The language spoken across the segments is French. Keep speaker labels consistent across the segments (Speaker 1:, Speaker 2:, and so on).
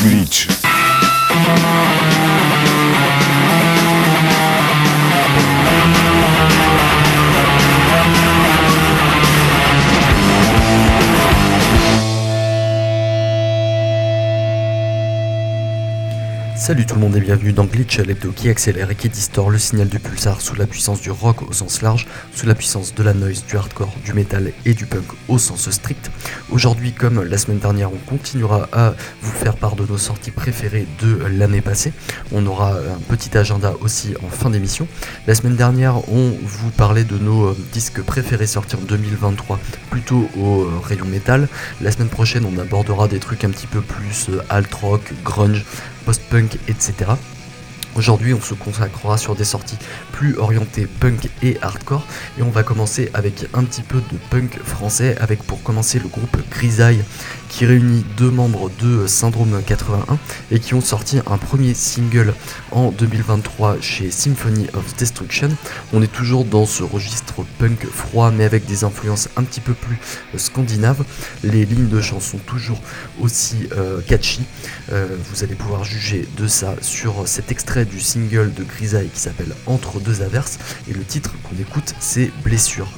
Speaker 1: Glitch.
Speaker 2: Salut tout le monde et bienvenue dans Glitch, l'hebdo qui accélère et qui distord le signal du pulsar sous la puissance du rock au sens large, sous la puissance de la noise, du hardcore, du metal et du punk au sens strict. Aujourd'hui, comme la semaine dernière, on continuera à vous faire part de nos sorties préférées de l'année passée. On aura un petit agenda aussi en fin d'émission. La semaine dernière, on vous parlait de nos euh, disques préférés sortis en 2023, plutôt au euh, rayon métal. La semaine prochaine, on abordera des trucs un petit peu plus euh, alt rock, grunge, post-punk, etc. Aujourd'hui, on se consacrera sur des sorties plus orientées punk et hardcore. Et on va commencer avec un petit peu de punk français, avec pour commencer le groupe Grisaille, qui réunit deux membres de Syndrome 81 et qui ont sorti un premier single en 2023 chez Symphony of Destruction. On est toujours dans ce registre punk froid, mais avec des influences un petit peu plus scandinaves. Les lignes de chant sont toujours aussi euh, catchy. Euh, vous allez pouvoir juger de ça sur cet extrait du single de Grisaille qui s'appelle Entre deux averses. Et le titre qu'on écoute, c'est Blessure.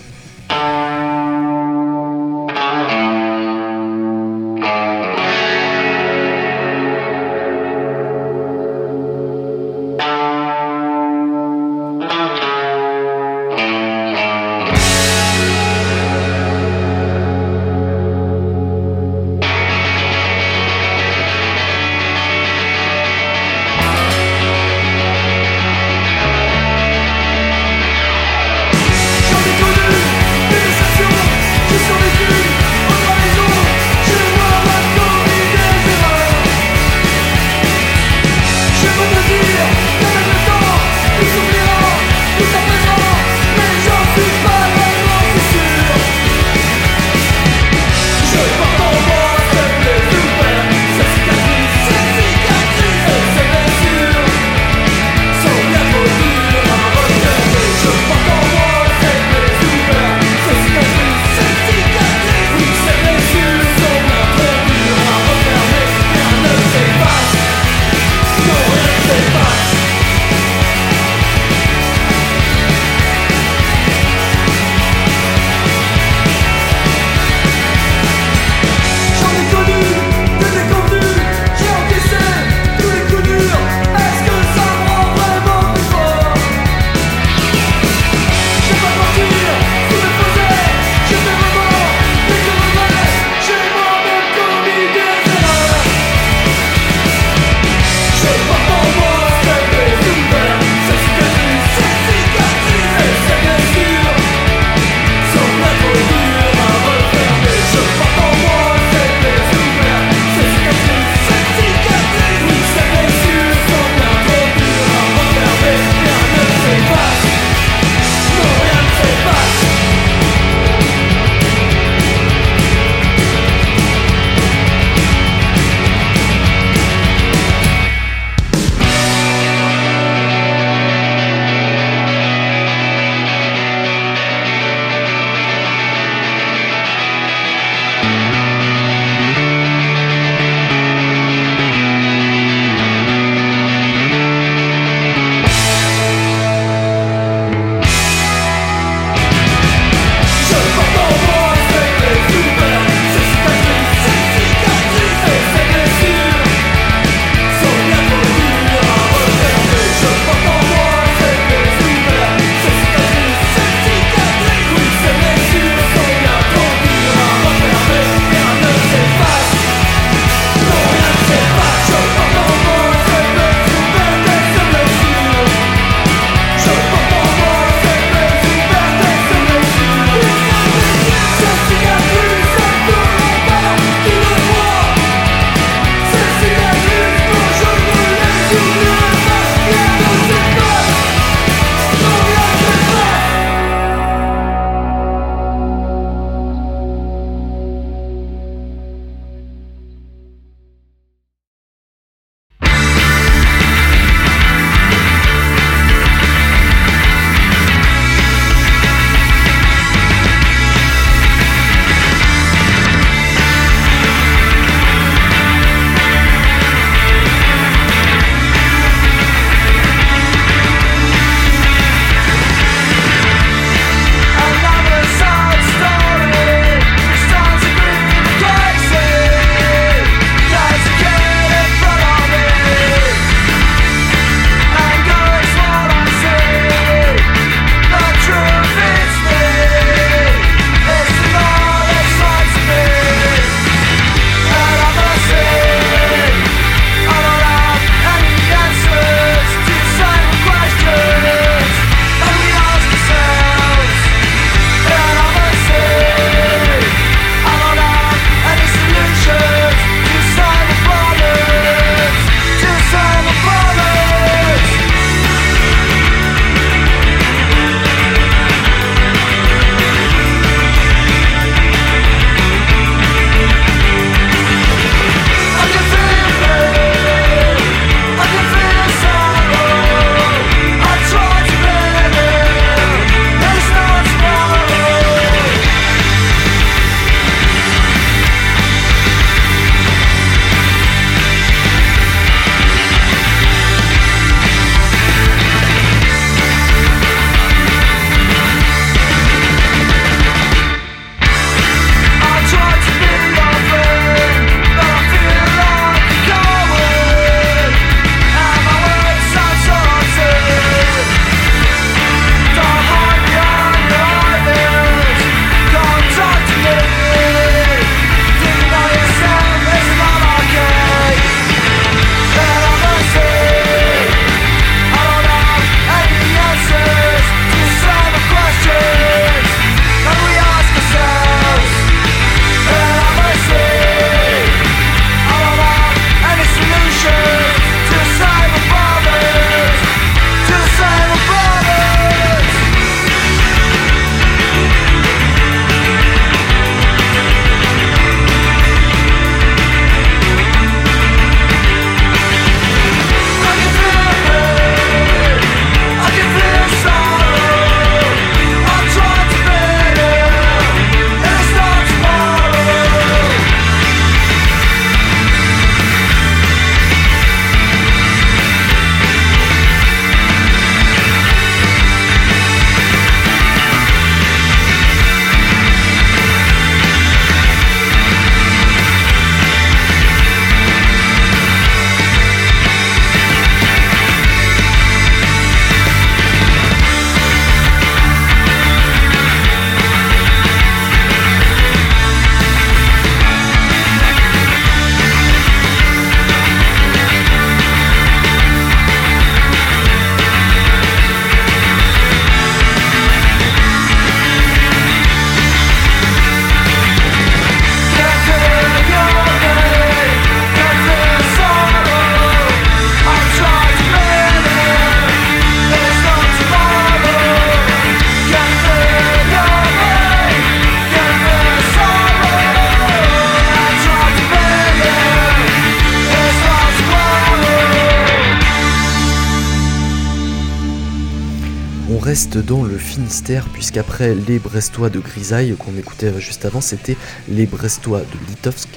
Speaker 2: Puisqu'après les Brestois de Grisaille qu'on écoutait juste avant, c'était les Brestois de Litovsk.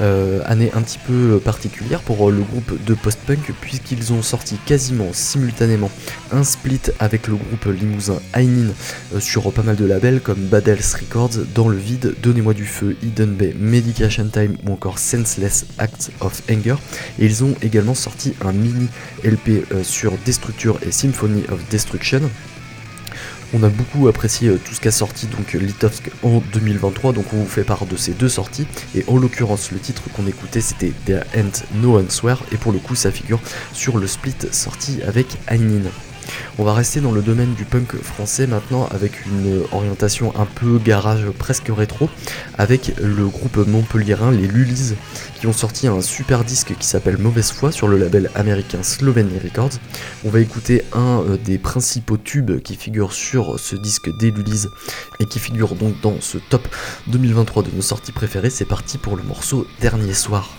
Speaker 2: Euh, année un petit peu particulière pour le groupe de post-punk, puisqu'ils ont sorti quasiment simultanément un split avec le groupe limousin Ainin euh, sur pas mal de labels comme Badels Records, Dans le vide, Donnez-moi du feu, Hidden Bay, Medication Time ou encore Senseless Acts of Anger. Et ils ont également sorti un mini LP euh, sur Destructure et Symphony of Destruction. On a beaucoup apprécié euh, tout ce qu'a sorti donc Litovsk en 2023, donc on vous fait part de ces deux sorties. Et en l'occurrence, le titre qu'on écoutait c'était There Ain't No Answer, et pour le coup, ça figure sur le split sorti avec Ainin. On va rester dans le domaine du punk français maintenant avec une orientation un peu garage presque rétro avec le groupe montpelliérain les Lulis qui ont sorti un super disque qui s'appelle Mauvaise foi sur le label américain Slovenia Records. On va écouter un euh, des principaux tubes qui figurent sur ce disque des Lulis et qui figure donc dans ce top 2023 de nos sorties préférées. C'est parti pour le morceau Dernier soir.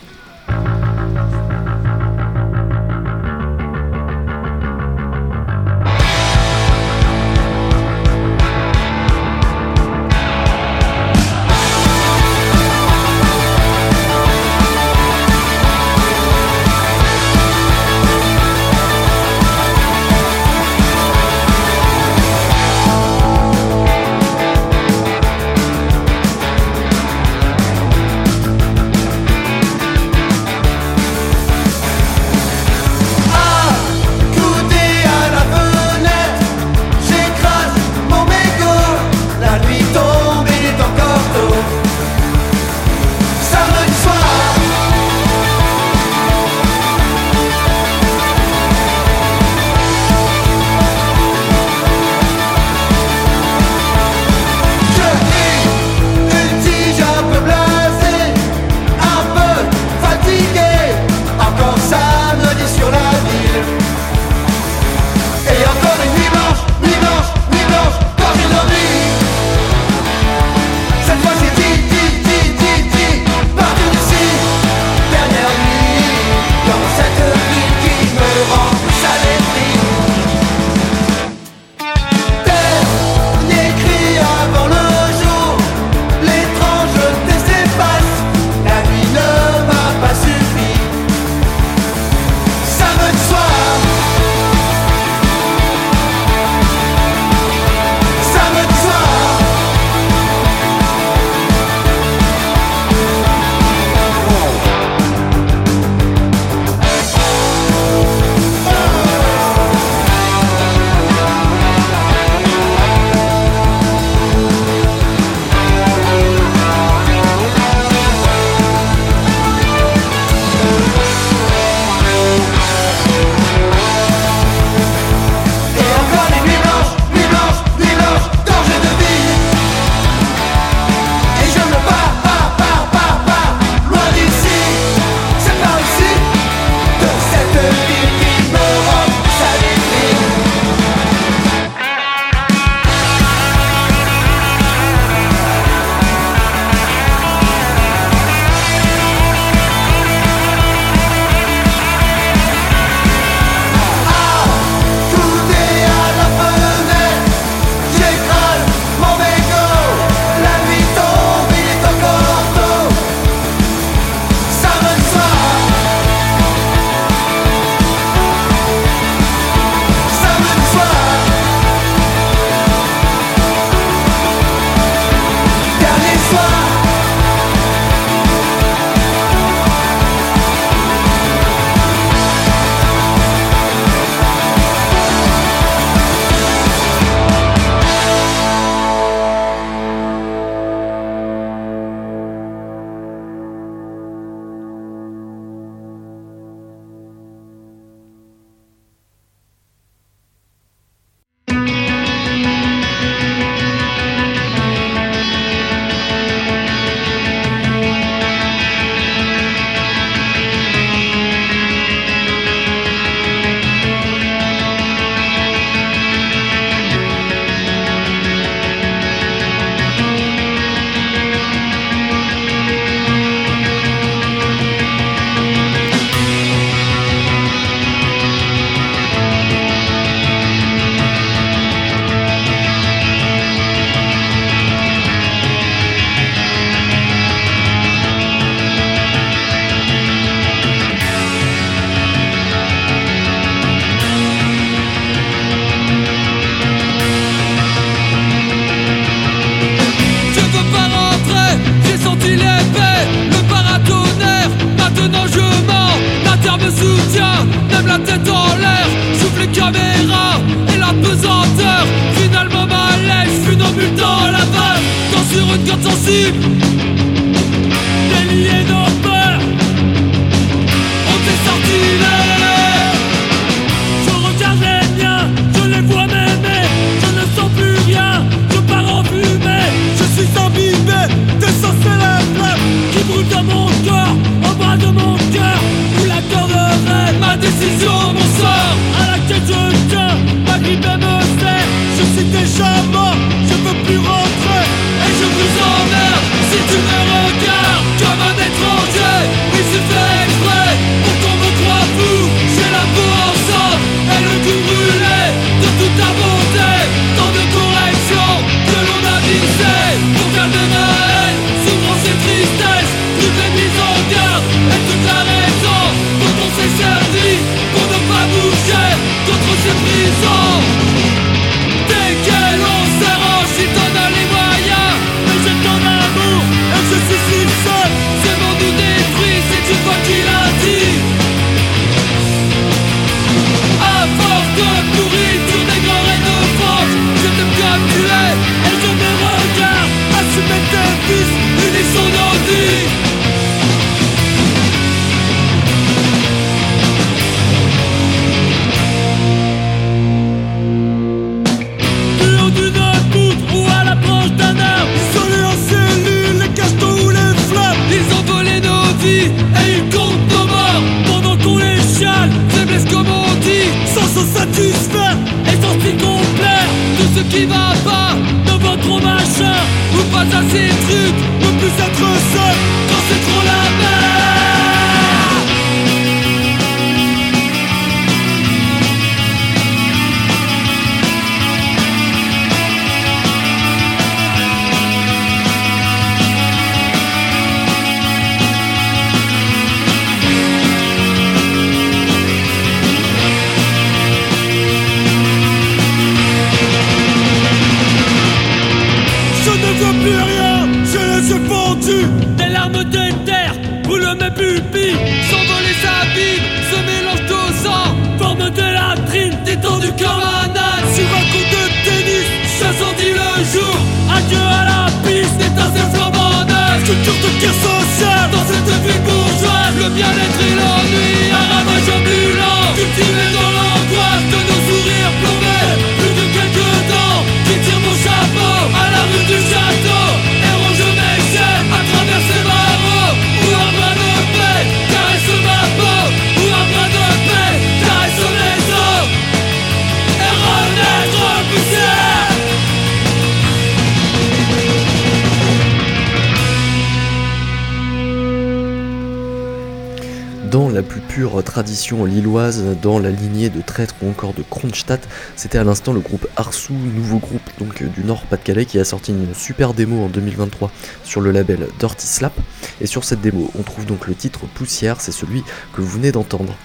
Speaker 2: Tradition lilloise dans la lignée de Traître ou encore de Kronstadt. C'était à l'instant le groupe Arsou, nouveau groupe donc du Nord Pas-de-Calais qui a sorti une super démo en 2023 sur le label Dirty Slap. Et sur cette démo, on trouve donc le titre Poussière, c'est celui que vous venez d'entendre.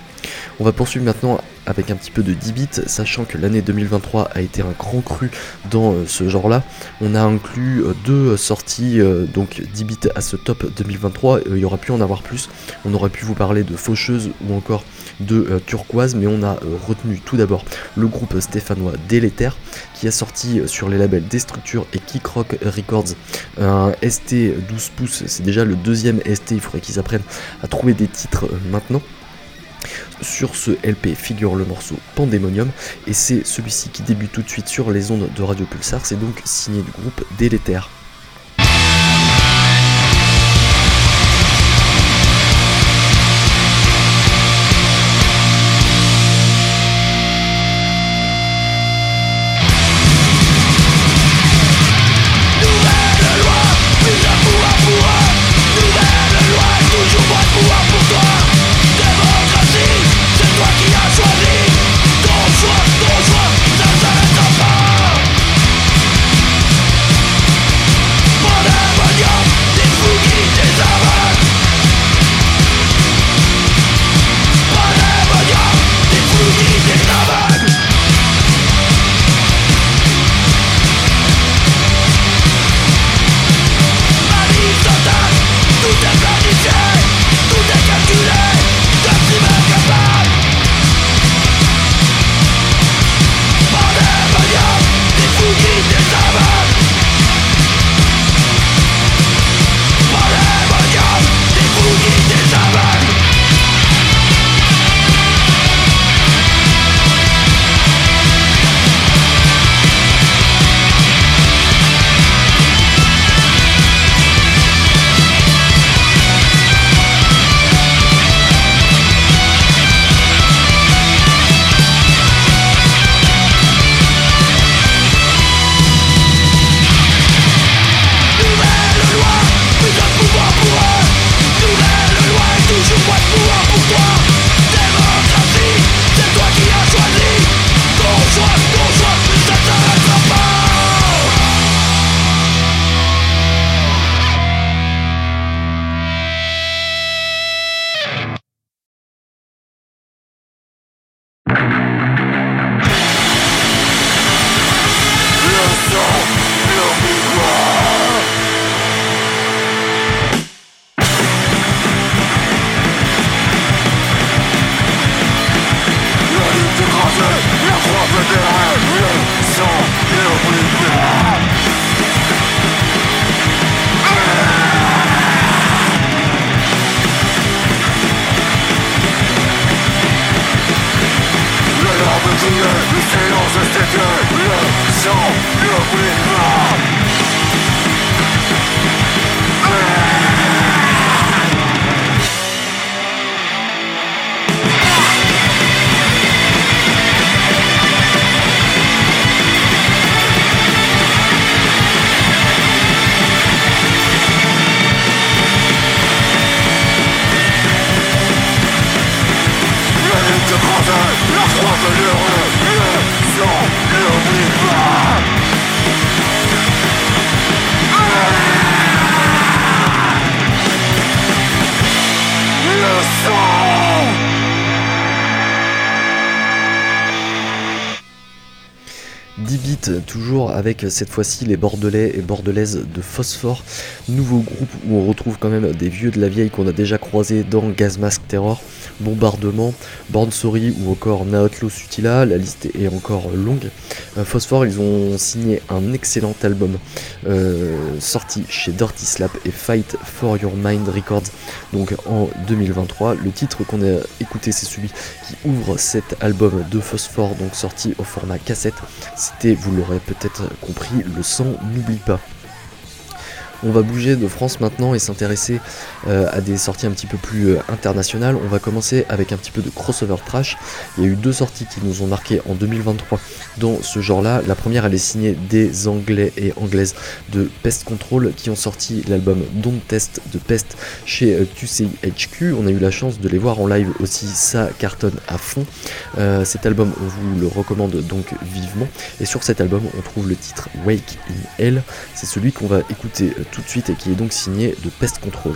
Speaker 2: On va poursuivre maintenant avec un petit peu de 10 bits, sachant que l'année 2023 a été un grand cru dans euh, ce genre-là. On a inclus euh, deux sorties, euh, donc 10 bits à ce top 2023, il y aura pu en avoir plus. On aurait pu vous parler de Faucheuse ou encore de Turquoise, mais on a retenu tout d'abord le groupe stéphanois Délétère, qui a sorti sur les labels Destructure et Kick Rock Records un ST 12 pouces, c'est déjà le deuxième ST, il faudrait qu'ils apprennent à trouver des titres maintenant. Sur ce LP figure le morceau Pandemonium et c'est celui-ci qui débute tout de suite sur les ondes de Radio Pulsar, c'est donc signé du groupe Délétère. Avec cette fois-ci les Bordelais et Bordelaises de Phosphore, nouveau groupe où on retrouve quand même des vieux de la vieille qu'on a déjà croisés dans Gas Mask Terror, Bombardement, Born Sorry ou encore Naotlo Sutila, la liste est encore longue. Euh, Phosphore, ils ont signé un excellent album euh, sorti chez Dirty Slap et Fight for Your Mind Records, donc en 2023. Le titre qu'on a écouté, c'est celui qui ouvre cet album de Phosphore, donc sorti au format cassette. C'était, vous l'aurez peut-être compris, le sang n'oublie pas. On va bouger de France maintenant et s'intéresser euh, à des sorties un petit peu plus euh, internationales. On va commencer avec un petit peu de crossover trash. Il y a eu deux sorties qui nous ont marqué en 2023 dans ce genre-là. La première, elle est signée des Anglais et Anglaises de Pest Control qui ont sorti l'album Don't Test de Pest chez euh, QCHQ. On a eu la chance de les voir en live aussi, ça cartonne à fond. cet album, on vous le recommande donc vivement. Et sur cet album, on trouve le titre Wake in Hell. C'est celui qu'on va écouter tout de suite et qui est donc signé de Pest Control.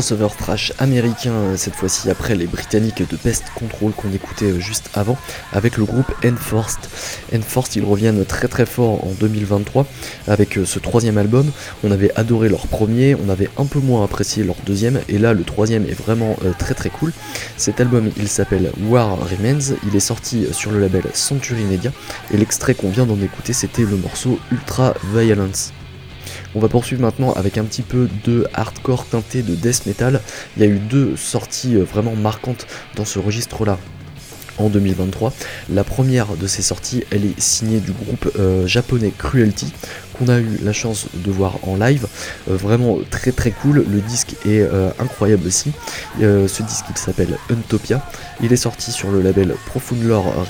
Speaker 2: Crossover trash américain, euh, cette fois-ci après les Britanniques de Best Control qu'on écoutait euh, juste avant, avec le groupe Enforced. Enforced, ils reviennent très très fort en 2023 avec euh, ce troisième album. On avait adoré leur premier, on avait un peu moins apprécié leur deuxième, et là le troisième est vraiment très très cool. Cet album, il s'appelle War Remains, il est sorti sur le label Century Media, et l'extrait qu'on vient d'en écouter, c'était le morceau Ultra Violence. On va poursuivre maintenant avec un petit peu de hardcore teinté de death metal. Il y a eu deux sorties euh, vraiment marquantes dans ce registre-là en 2023. La première de ces sorties, elle est signée du groupe euh, japonais Cruelty, a eu la chance de voir en live. Euh, vraiment très très cool, le disque est incroyable aussi. ce disque il s'appelle Untopia. Il est sorti sur le label Profound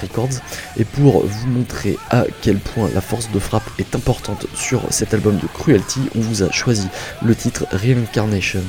Speaker 2: Records. Et pour vous montrer à quel point la force de frappe est importante sur cet album de Cruelty, on vous a choisi le titre Reincarnation.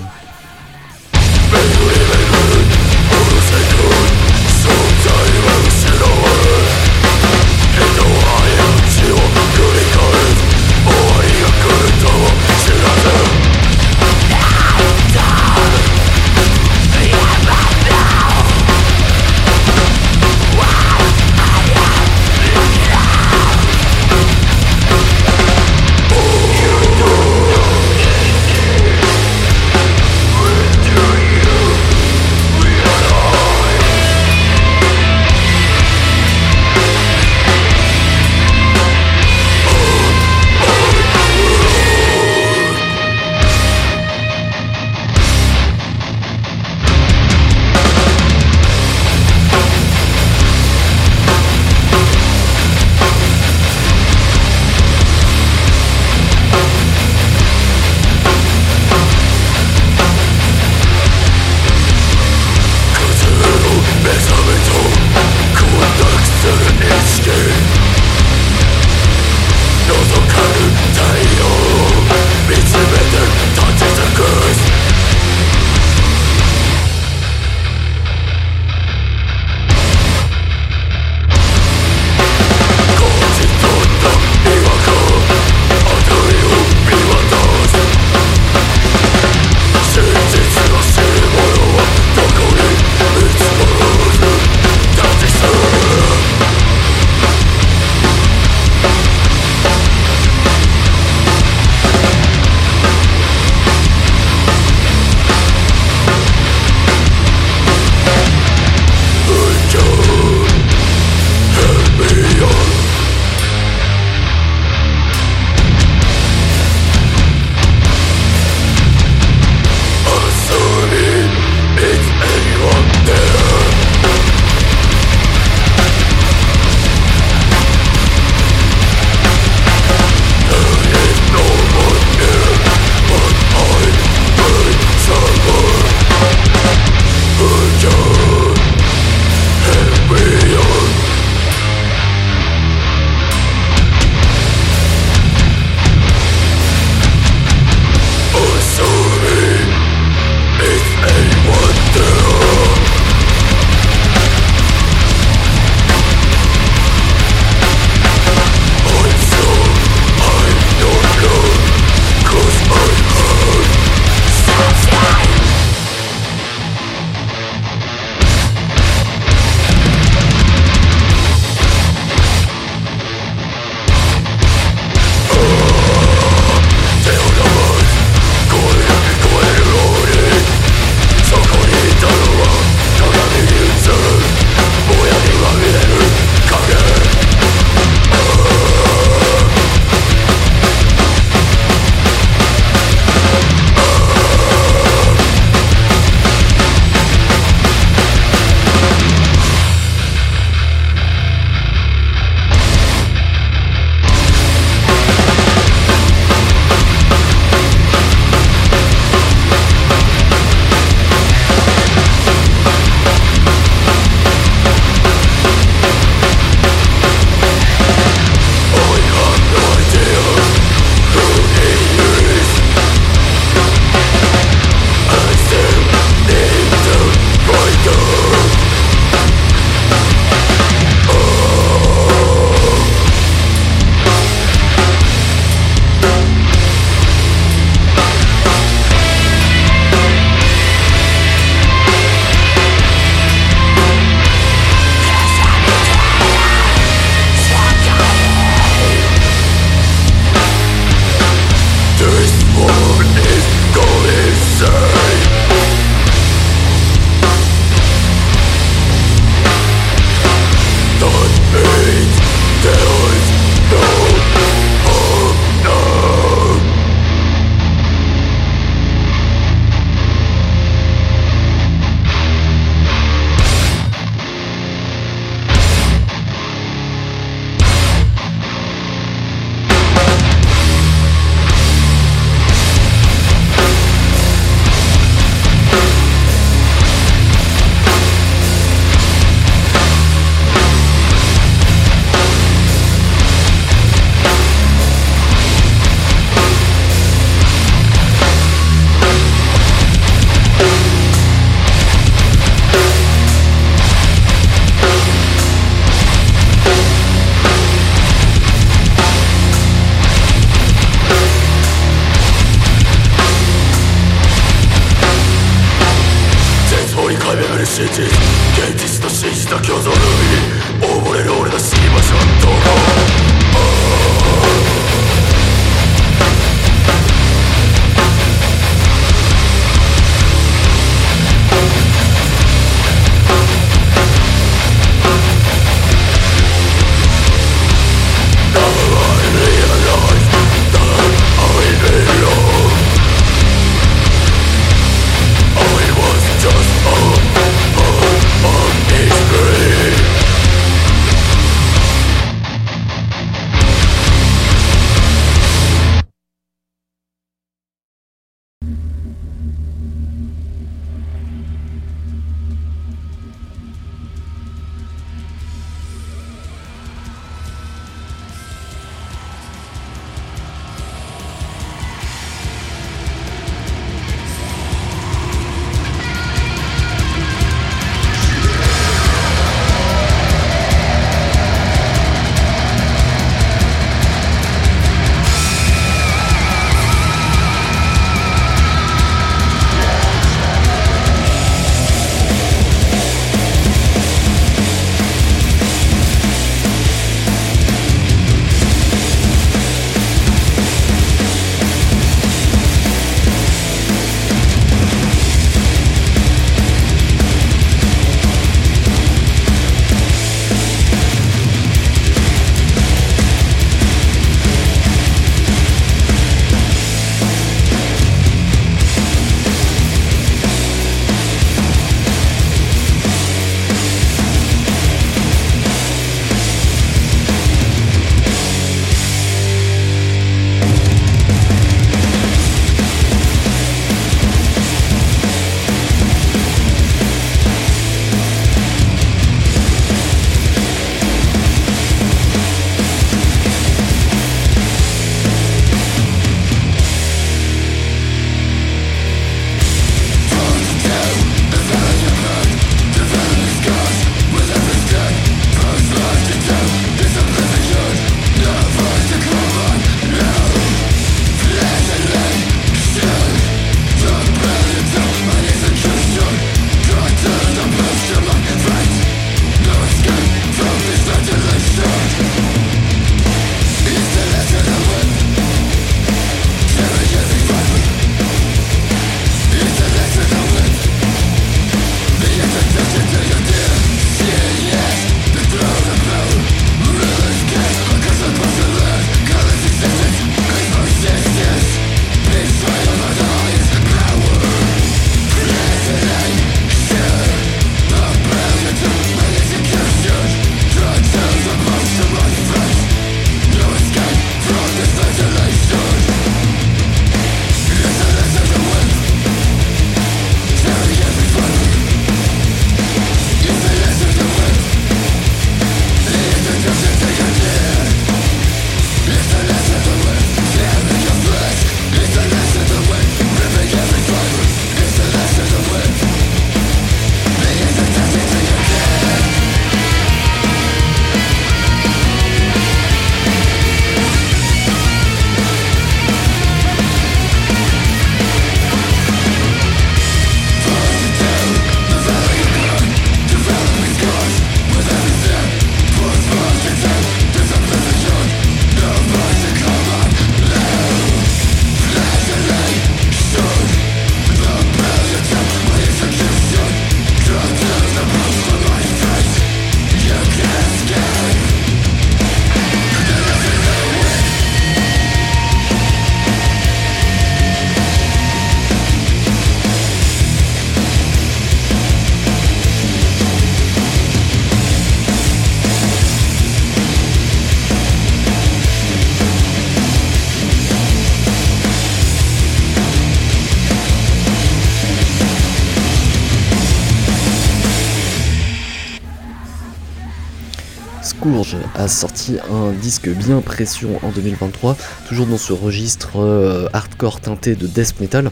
Speaker 2: A sorti un disque bien pression en 2023, toujours dans ce registre euh, hardcore teinté de death metal.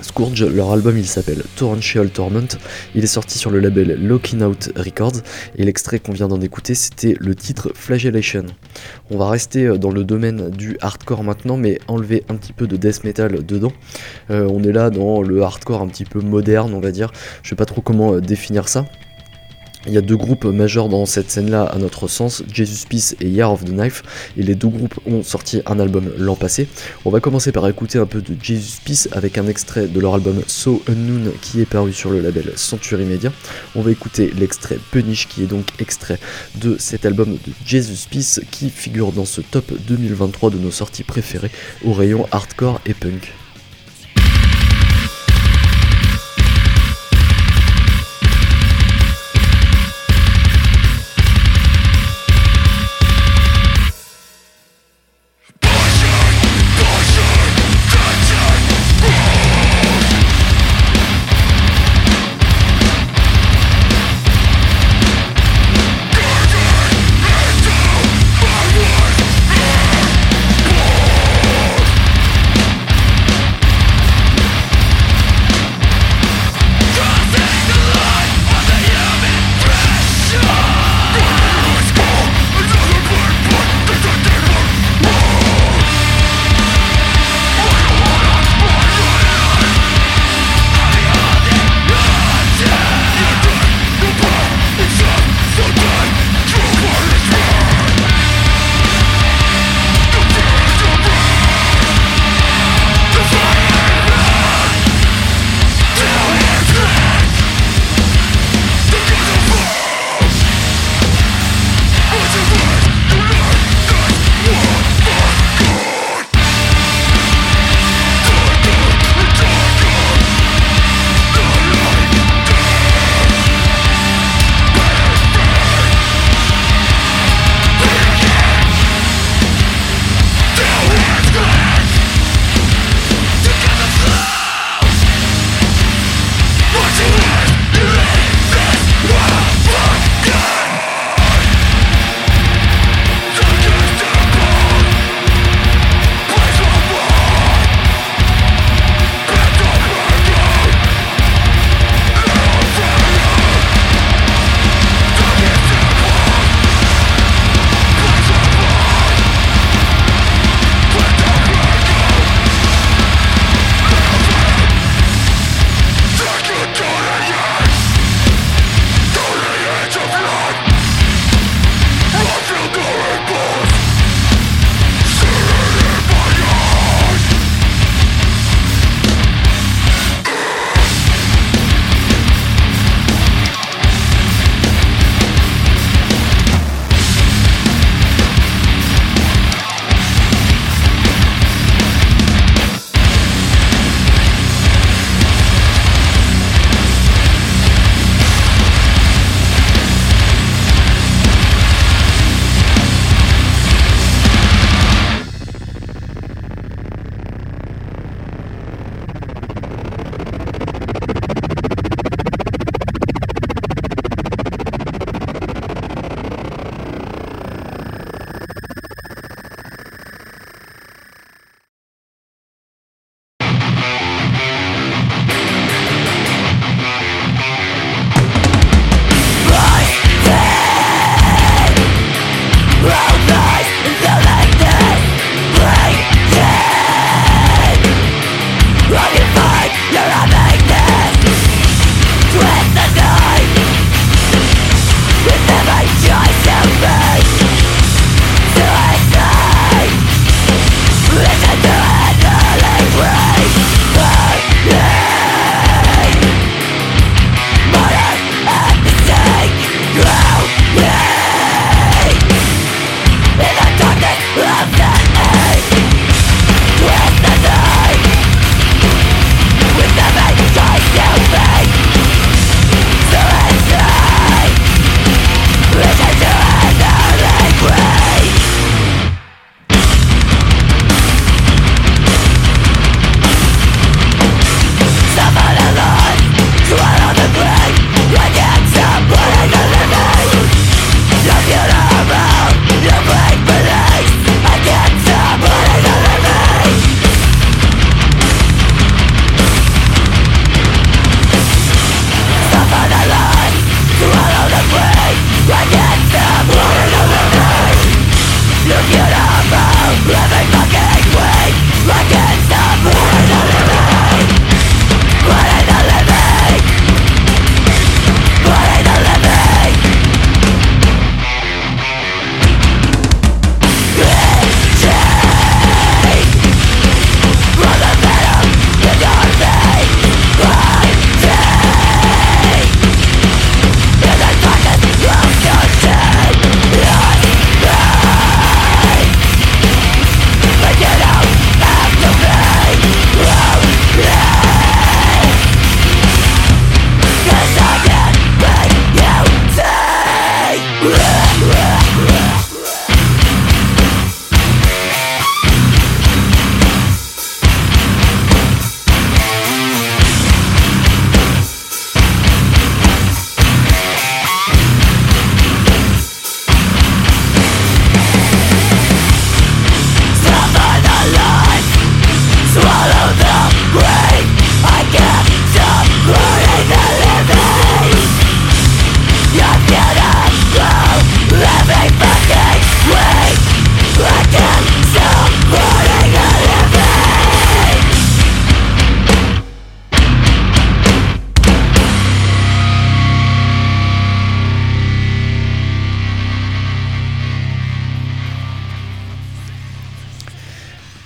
Speaker 2: Scourge, leur album il s'appelle Torrential Torment, il est sorti sur le label Looking Out Records et l'extrait qu'on vient d'en écouter c'était le titre Flagellation. On va rester euh, dans le domaine du hardcore maintenant mais enlever un petit peu de death metal dedans. Euh, on est là dans le hardcore un petit peu moderne on va dire, je sais pas trop comment définir ça. Il y a deux groupes majeurs dans cette scène-là, à notre sens, Jesus Peace et Year of the Knife, et les deux groupes ont sorti un album l'an passé. On va commencer par écouter un peu de Jesus Peace avec un extrait de leur album So Unknown qui est paru sur le label Century Media. On va écouter l'extrait Punish qui est donc extrait de cet album de Jesus Peace qui figure dans ce top 2023 de nos sorties préférées au rayon hardcore et punk.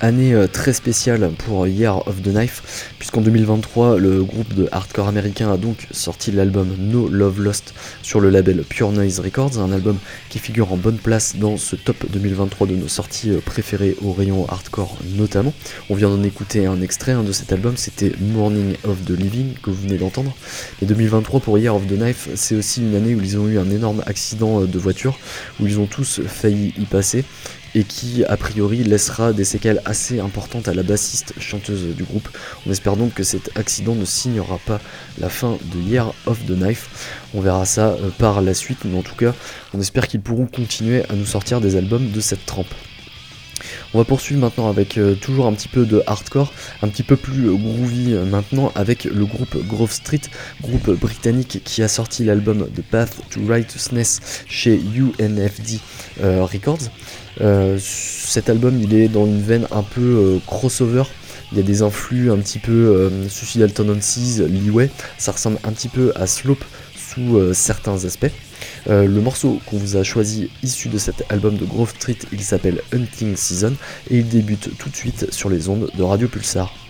Speaker 2: Année euh, très spéciale pour Year of the Knife, puisqu'en 2023, le groupe de hardcore américain a donc sorti l'album No Love Lost sur le label Pure Noise Records, un album qui figure en bonne place dans ce top 2023 de nos sorties euh, préférées au rayon hardcore notamment. On vient d'en écouter un extrait de cet album, c'était Morning of the Living que vous venez d'entendre. Et 2023 pour Year of the Knife, c'est aussi une année où ils ont eu un énorme accident euh, de voiture, où ils ont tous failli y passer et qui a priori laissera des séquelles assez importantes à la bassiste chanteuse du groupe. On espère donc que cet accident ne signera pas la fin de Year of the Knife. On verra ça euh, par la suite, mais en tout cas, on espère qu'ils pourront continuer à nous sortir des albums de cette trempe. On va poursuivre maintenant avec euh, toujours un petit peu de hardcore, un petit peu plus euh, groovy maintenant avec le groupe Grove Street, groupe britannique qui a sorti l'album The Path to Righteousness chez UNFD Records. Euh, cet album, il est dans une veine un peu euh, crossover. Il y a des influx un petit peu euh, Suicidal Tendencies, Leeway. Ça ressemble un petit peu à Slope sous certains aspects. le morceau qu'on vous a choisi issu de cet album de Grove Street, il s'appelle Hunting Season et il débute tout de suite sur les ondes de Radio Pulsar.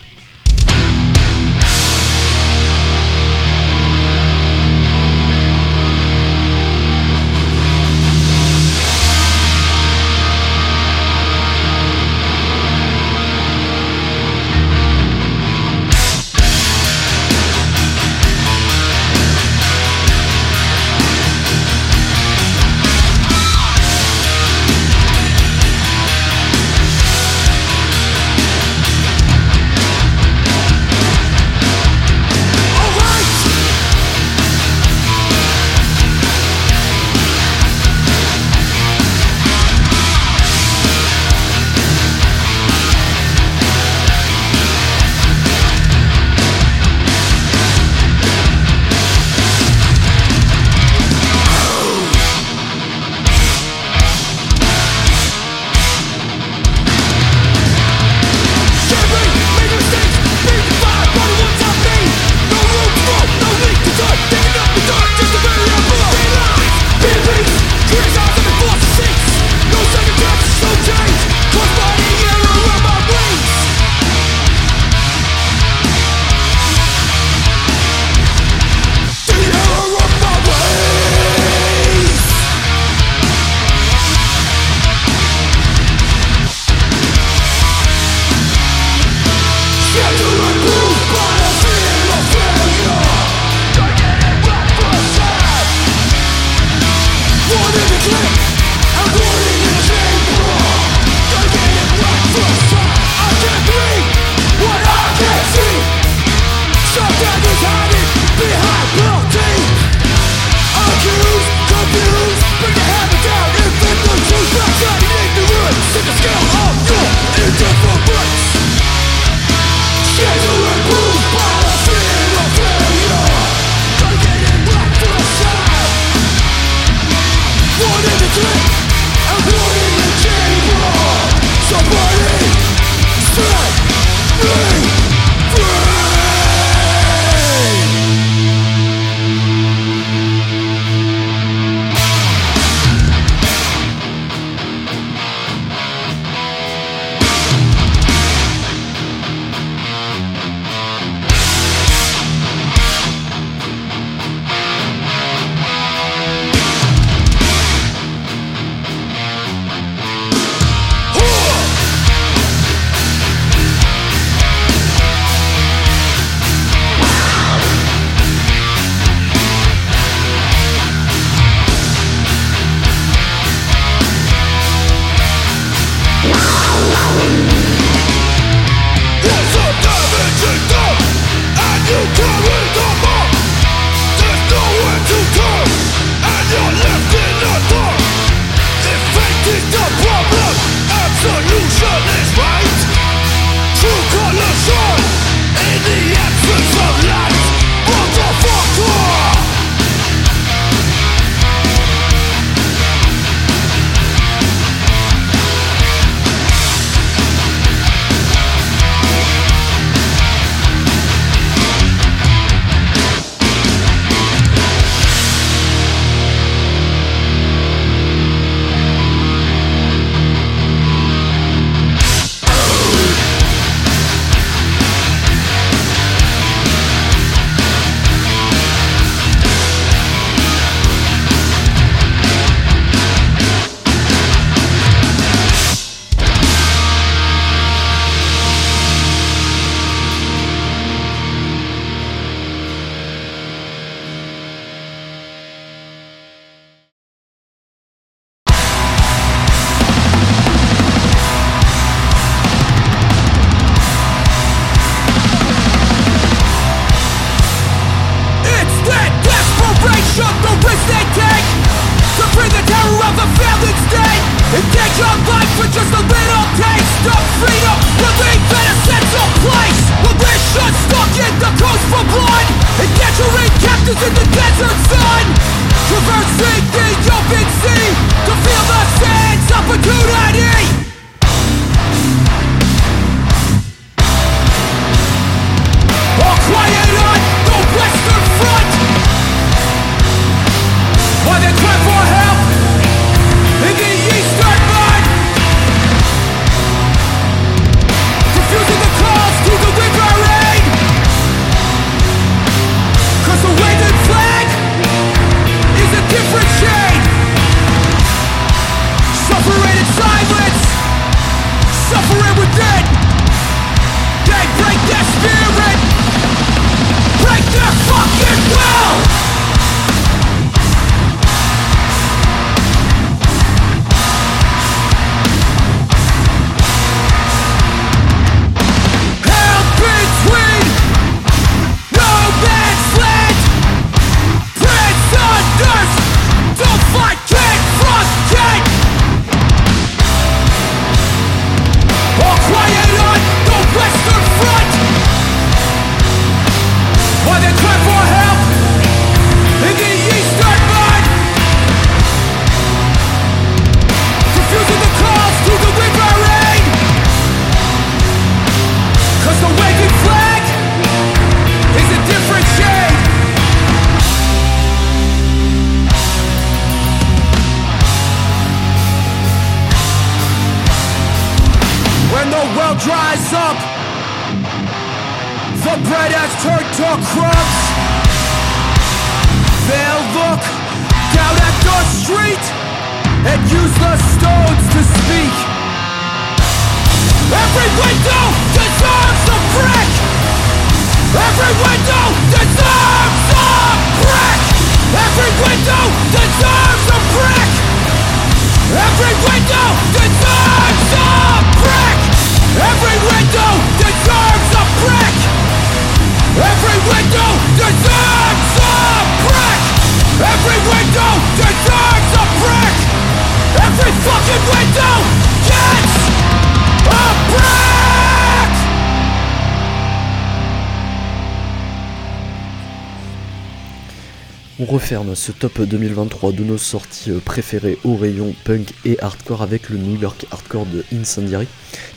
Speaker 2: Referme ce top 2023 de nos sorties euh, préférées au rayon punk et hardcore avec le New York Hardcore de Incendiary.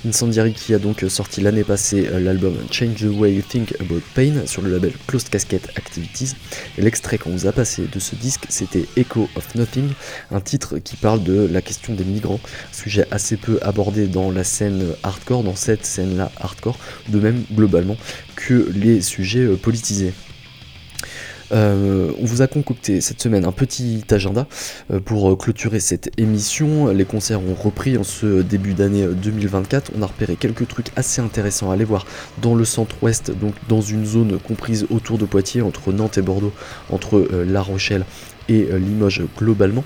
Speaker 2: Incendiary qui a donc sorti l'année passée euh, l'album Change the Way You Think About Pain sur le label Closed Casket Activities. L'extrait qu'on vous a passé de ce disque c'était Echo of Nothing, un titre qui parle de la question des migrants, sujet assez peu abordé dans la scène hardcore, dans cette scène-là hardcore, de même globalement que les sujets euh, politisés. Euh, on vous a concocté cette semaine un petit agenda euh, pour clôturer cette émission. Les concerts ont repris en ce début d'année 2024. On a repéré quelques trucs assez intéressants à aller voir dans le centre-ouest, donc dans une zone comprise autour de Poitiers, entre Nantes et Bordeaux, entre euh, La Rochelle et Limoges globalement.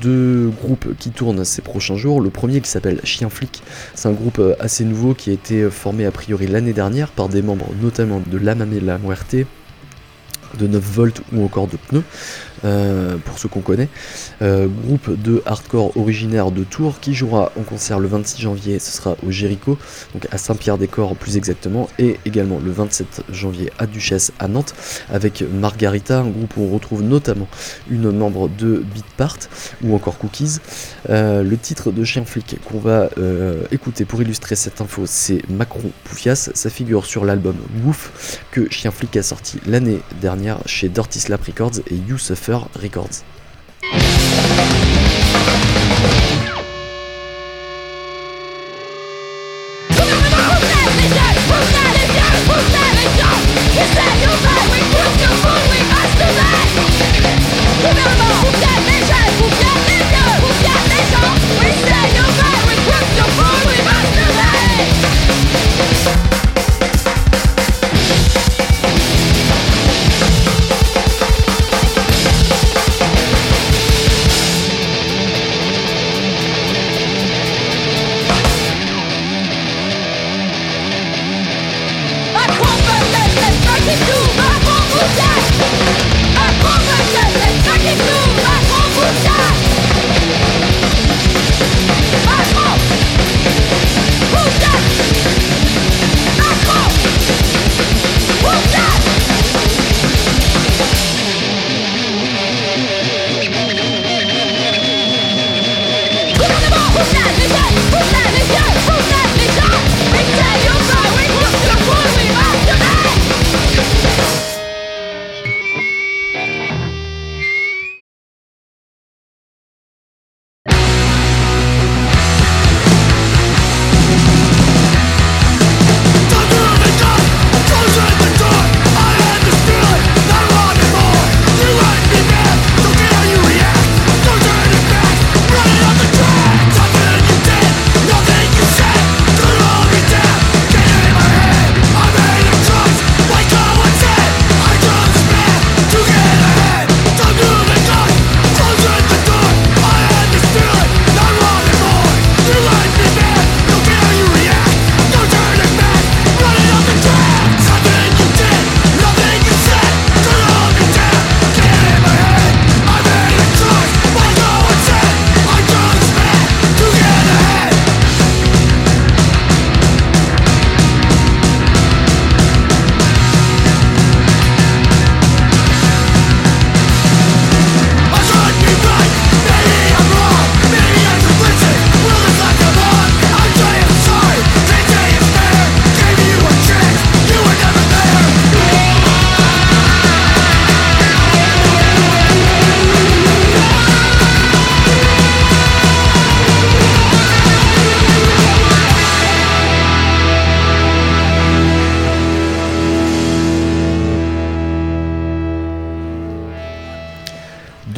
Speaker 2: deux groupes qui tournent ces prochains jours. Le premier qui s'appelle Chien Flic, c'est un groupe assez nouveau qui a été formé a priori l'année dernière par des membres notamment de La Mamie La Muerte, de 9 volts ou encore de pneus. Euh, pour ceux qu'on connaît. Euh, groupe de hardcore originaire de Tours qui jouera en concert le 26 janvier, ce sera au Jéricho, donc à Saint-Pierre-des-Corps plus exactement, et également le 27 janvier à Duchesse à Nantes, avec Margarita, un groupe où on retrouve notamment une membre de Beatpart ou encore Cookies. Euh, le titre de Chien Flic qu'on va écouter pour illustrer cette info, c'est Macron Poufias, ça figure sur l'album Wouf que Chien Flic a sorti l'année dernière chez Dirty Slap Records et Youssef Records.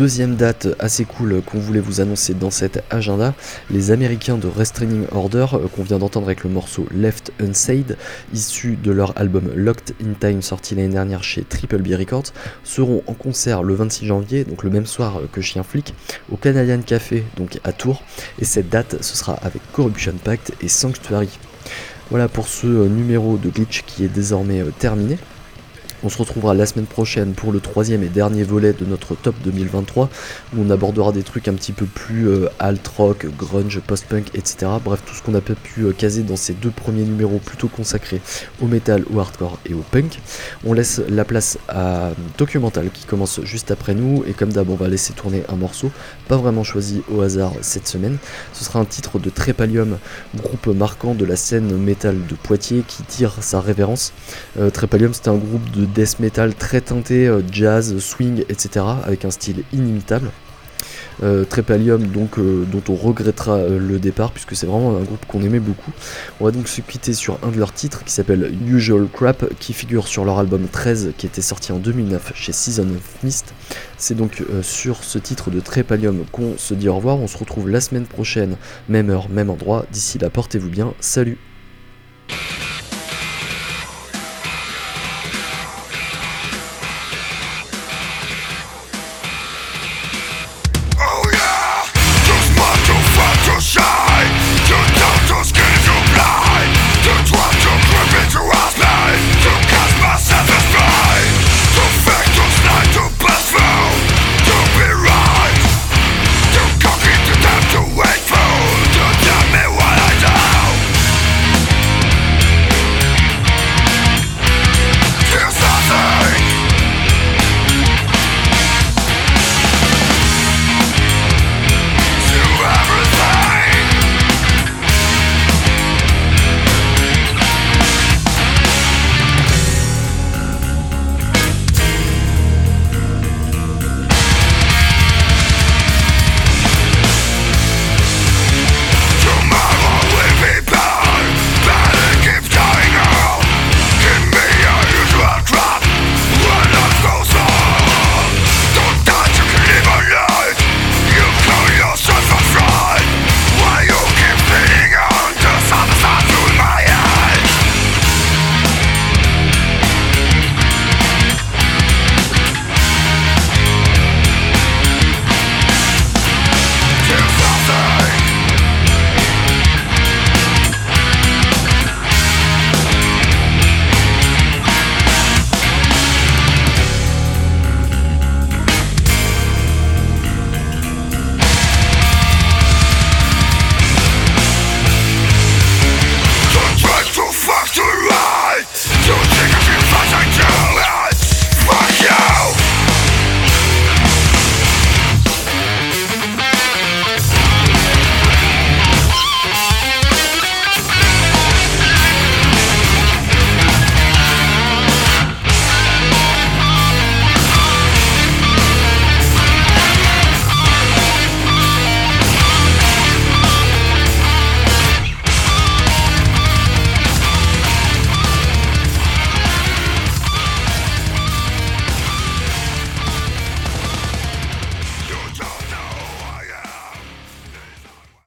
Speaker 2: Deuxième date assez cool qu'on voulait vous annoncer dans cet agenda, les Américains de Restraining Order, qu'on vient d'entendre avec le morceau Left Unsaid, issu de leur album Locked in Time sorti l'année dernière chez Triple B Records, seront en concert le 26 janvier, donc le même soir que Chien Flic, au Canadian Café, donc à Tours, et cette date ce sera avec Corruption Pact et Sanctuary. Voilà pour ce numéro de glitch qui est désormais terminé. On se retrouvera la semaine prochaine pour le troisième et dernier volet de notre top 2023 où on abordera des trucs un petit peu plus euh, alt rock, grunge, post-punk, etc. Bref, tout ce qu'on a pu euh, caser dans ces deux premiers numéros plutôt consacrés au metal, au hardcore et au punk. On laisse la place à Documental qui commence juste après nous et comme d'hab on va laisser tourner un morceau, pas vraiment choisi au hasard cette semaine. Ce sera un titre de Trépalium, groupe marquant de la scène metal de Poitiers qui tire sa révérence. Euh, Trépalium c'était un groupe de death metal très teinté, euh, jazz, swing, etc. avec un style inimitable. Euh, Trépalium donc euh, dont on regrettera le départ puisque c'est vraiment un groupe qu'on aimait beaucoup. On va donc se quitter sur un de leurs titres qui s'appelle Usual Crap qui figure sur leur album 13 qui était sorti en 2009 chez Season of Mist. C'est donc sur ce titre de Trépalium qu'on se dit au revoir. On se retrouve la semaine prochaine, même heure, même endroit. D'ici là, portez-vous bien. Salut